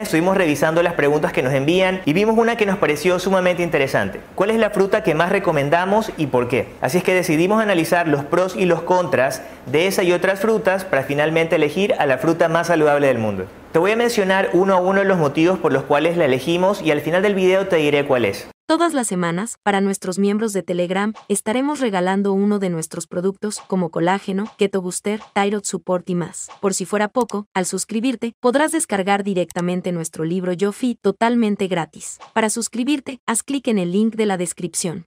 Estuvimos revisando las preguntas que nos envían y vimos una que nos pareció sumamente interesante. ¿Cuál es la fruta que más recomendamos y por qué? Así es que decidimos analizar los pros y los contras de esa y otras frutas para finalmente elegir a la fruta más saludable del mundo. Te voy a mencionar uno a uno los motivos por los cuales la elegimos y al final del video te diré cuál es. Todas las semanas, para nuestros miembros de Telegram, estaremos regalando uno de nuestros productos como colágeno, Keto Booster, Thyroid Support y más. Por si fuera poco, al suscribirte, podrás descargar directamente nuestro libro YoFi totalmente gratis. Para suscribirte, haz clic en el link de la descripción.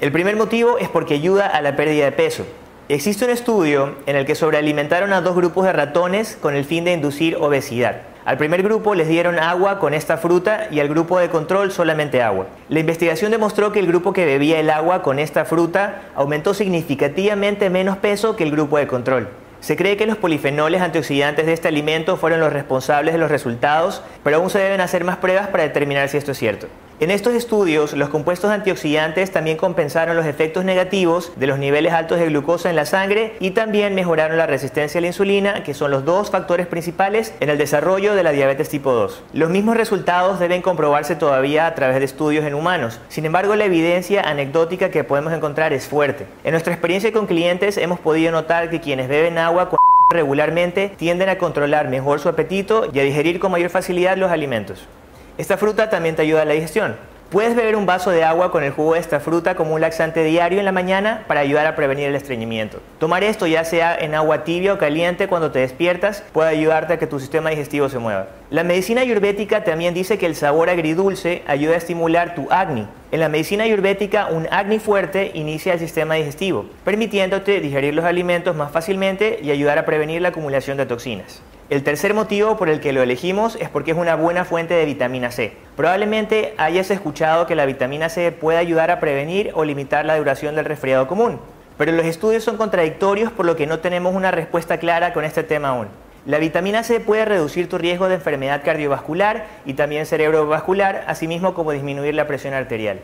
El primer motivo es porque ayuda a la pérdida de peso. Existe un estudio en el que sobrealimentaron a dos grupos de ratones con el fin de inducir obesidad. Al primer grupo les dieron agua con esta fruta y al grupo de control solamente agua. La investigación demostró que el grupo que bebía el agua con esta fruta aumentó significativamente menos peso que el grupo de control. Se cree que los polifenoles antioxidantes de este alimento fueron los responsables de los resultados, pero aún se deben hacer más pruebas para determinar si esto es cierto. En estos estudios, los compuestos antioxidantes también compensaron los efectos negativos de los niveles altos de glucosa en la sangre y también mejoraron la resistencia a la insulina, que son los dos factores principales en el desarrollo de la diabetes tipo 2. Los mismos resultados deben comprobarse todavía a través de estudios en humanos. Sin embargo, la evidencia anecdótica que podemos encontrar es fuerte. En nuestra experiencia con clientes hemos podido notar que quienes beben agua regularmente tienden a controlar mejor su apetito y a digerir con mayor facilidad los alimentos. Esta fruta también te ayuda a la digestión. Puedes beber un vaso de agua con el jugo de esta fruta como un laxante diario en la mañana para ayudar a prevenir el estreñimiento. Tomar esto ya sea en agua tibia o caliente cuando te despiertas puede ayudarte a que tu sistema digestivo se mueva. La medicina ayurvética también dice que el sabor agridulce ayuda a estimular tu acné. En la medicina ayurvética, un acné fuerte inicia el sistema digestivo, permitiéndote digerir los alimentos más fácilmente y ayudar a prevenir la acumulación de toxinas. El tercer motivo por el que lo elegimos es porque es una buena fuente de vitamina C. Probablemente hayas escuchado que la vitamina C puede ayudar a prevenir o limitar la duración del resfriado común, pero los estudios son contradictorios por lo que no tenemos una respuesta clara con este tema aún. La vitamina C puede reducir tu riesgo de enfermedad cardiovascular y también cerebrovascular, asimismo como disminuir la presión arterial.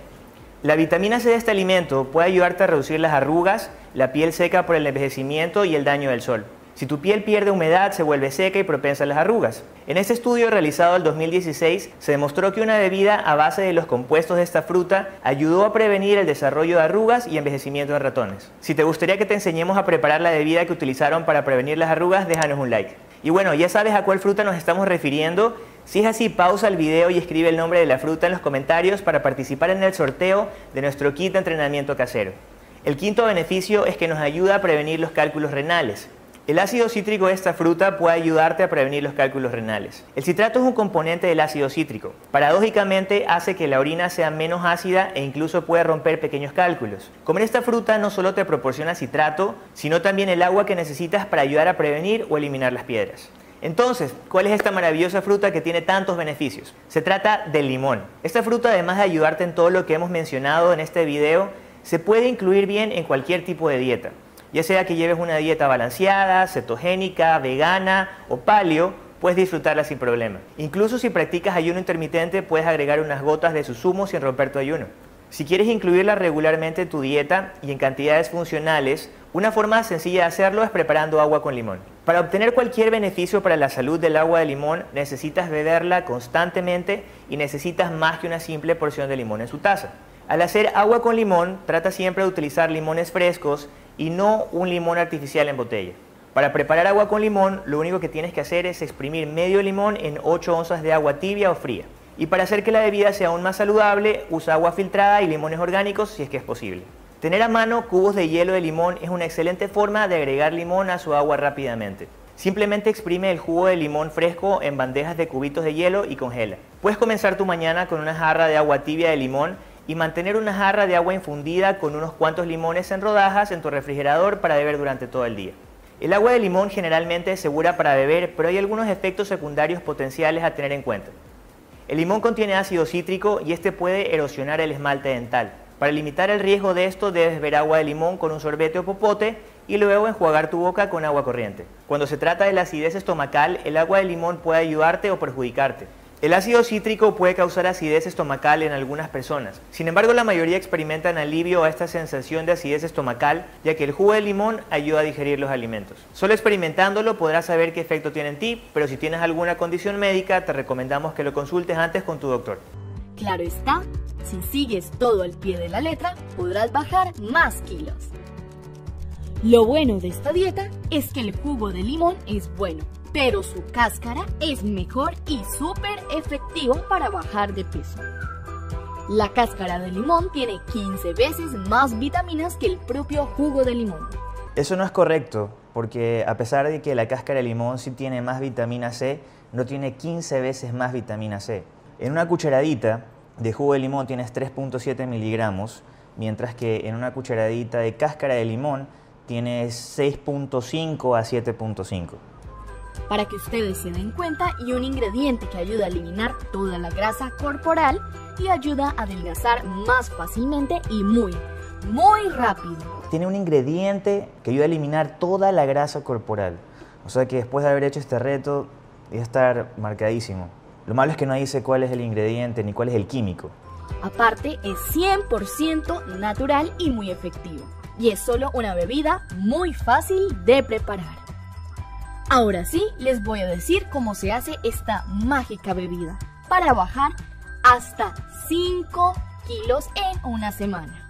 La vitamina C de este alimento puede ayudarte a reducir las arrugas, la piel seca por el envejecimiento y el daño del sol. Si tu piel pierde humedad, se vuelve seca y propensa a las arrugas. En este estudio realizado en 2016, se demostró que una bebida a base de los compuestos de esta fruta ayudó a prevenir el desarrollo de arrugas y envejecimiento de ratones. Si te gustaría que te enseñemos a preparar la bebida que utilizaron para prevenir las arrugas, déjanos un like. Y bueno, ya sabes a cuál fruta nos estamos refiriendo. Si es así, pausa el video y escribe el nombre de la fruta en los comentarios para participar en el sorteo de nuestro kit de entrenamiento casero. El quinto beneficio es que nos ayuda a prevenir los cálculos renales. El ácido cítrico de esta fruta puede ayudarte a prevenir los cálculos renales. El citrato es un componente del ácido cítrico. Paradójicamente hace que la orina sea menos ácida e incluso puede romper pequeños cálculos. Comer esta fruta no solo te proporciona citrato, sino también el agua que necesitas para ayudar a prevenir o eliminar las piedras. Entonces, ¿cuál es esta maravillosa fruta que tiene tantos beneficios? Se trata del limón. Esta fruta, además de ayudarte en todo lo que hemos mencionado en este video, se puede incluir bien en cualquier tipo de dieta ya sea que lleves una dieta balanceada, cetogénica, vegana o paleo, puedes disfrutarla sin problema. Incluso si practicas ayuno intermitente, puedes agregar unas gotas de su zumo sin romper tu ayuno. Si quieres incluirla regularmente en tu dieta y en cantidades funcionales, una forma sencilla de hacerlo es preparando agua con limón. Para obtener cualquier beneficio para la salud del agua de limón, necesitas beberla constantemente y necesitas más que una simple porción de limón en su taza. Al hacer agua con limón, trata siempre de utilizar limones frescos y no un limón artificial en botella. Para preparar agua con limón, lo único que tienes que hacer es exprimir medio limón en 8 onzas de agua tibia o fría. Y para hacer que la bebida sea aún más saludable, usa agua filtrada y limones orgánicos si es que es posible. Tener a mano cubos de hielo de limón es una excelente forma de agregar limón a su agua rápidamente. Simplemente exprime el jugo de limón fresco en bandejas de cubitos de hielo y congela. Puedes comenzar tu mañana con una jarra de agua tibia de limón y mantener una jarra de agua infundida con unos cuantos limones en rodajas en tu refrigerador para beber durante todo el día. El agua de limón generalmente es segura para beber, pero hay algunos efectos secundarios potenciales a tener en cuenta. El limón contiene ácido cítrico y este puede erosionar el esmalte dental. Para limitar el riesgo de esto debes beber agua de limón con un sorbete o popote y luego enjuagar tu boca con agua corriente. Cuando se trata de la acidez estomacal, el agua de limón puede ayudarte o perjudicarte. El ácido cítrico puede causar acidez estomacal en algunas personas. Sin embargo, la mayoría experimentan alivio a esta sensación de acidez estomacal, ya que el jugo de limón ayuda a digerir los alimentos. Solo experimentándolo podrás saber qué efecto tiene en ti, pero si tienes alguna condición médica, te recomendamos que lo consultes antes con tu doctor. Claro está, si sigues todo al pie de la letra, podrás bajar más kilos. Lo bueno de esta dieta es que el jugo de limón es bueno, pero su cáscara es mejor y súper efectivo para bajar de peso. La cáscara de limón tiene 15 veces más vitaminas que el propio jugo de limón. Eso no es correcto, porque a pesar de que la cáscara de limón sí tiene más vitamina C, no tiene 15 veces más vitamina C. En una cucharadita de jugo de limón tienes 3.7 miligramos, mientras que en una cucharadita de cáscara de limón tiene 6.5 a 7.5. Para que ustedes se den cuenta, y un ingrediente que ayuda a eliminar toda la grasa corporal y ayuda a adelgazar más fácilmente y muy, muy rápido. Tiene un ingrediente que ayuda a eliminar toda la grasa corporal. O sea que después de haber hecho este reto, voy a estar marcadísimo. Lo malo es que no dice cuál es el ingrediente ni cuál es el químico. Aparte, es 100% natural y muy efectivo y es solo una bebida muy fácil de preparar. Ahora sí, les voy a decir cómo se hace esta mágica bebida para bajar hasta 5 kilos en una semana.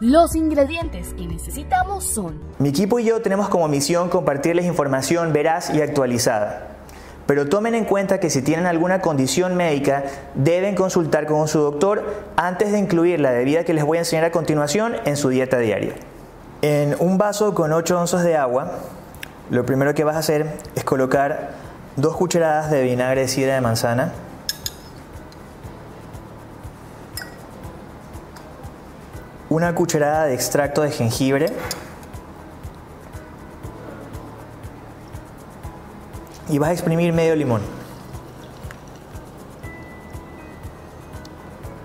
Los ingredientes que necesitamos son... Mi equipo y yo tenemos como misión compartirles información veraz y actualizada. Pero tomen en cuenta que si tienen alguna condición médica, deben consultar con su doctor antes de incluir la bebida que les voy a enseñar a continuación en su dieta diaria. En un vaso con 8 onzas de agua, lo primero que vas a hacer es colocar dos cucharadas de vinagre de sidra de manzana, una cucharada de extracto de jengibre, y vas a exprimir medio limón.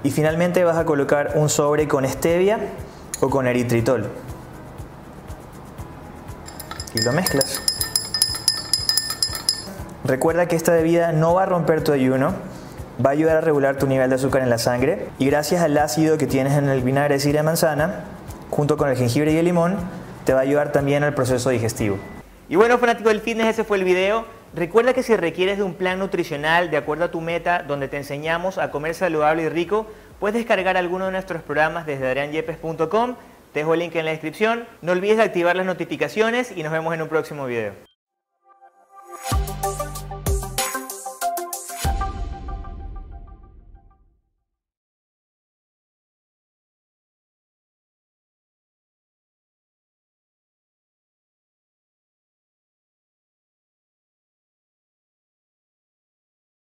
Y finalmente vas a colocar un sobre con stevia o con eritritol. Mezclas. Recuerda que esta bebida no va a romper tu ayuno, va a ayudar a regular tu nivel de azúcar en la sangre y gracias al ácido que tienes en el vinagre de sidra de manzana, junto con el jengibre y el limón, te va a ayudar también al proceso digestivo. Y bueno, fanático del fitness, ese fue el video. Recuerda que si requieres de un plan nutricional de acuerdo a tu meta, donde te enseñamos a comer saludable y rico, puedes descargar alguno de nuestros programas desde adrianyepes.com. Te dejo el link en la descripción. No olvides de activar las notificaciones y nos vemos en un próximo video.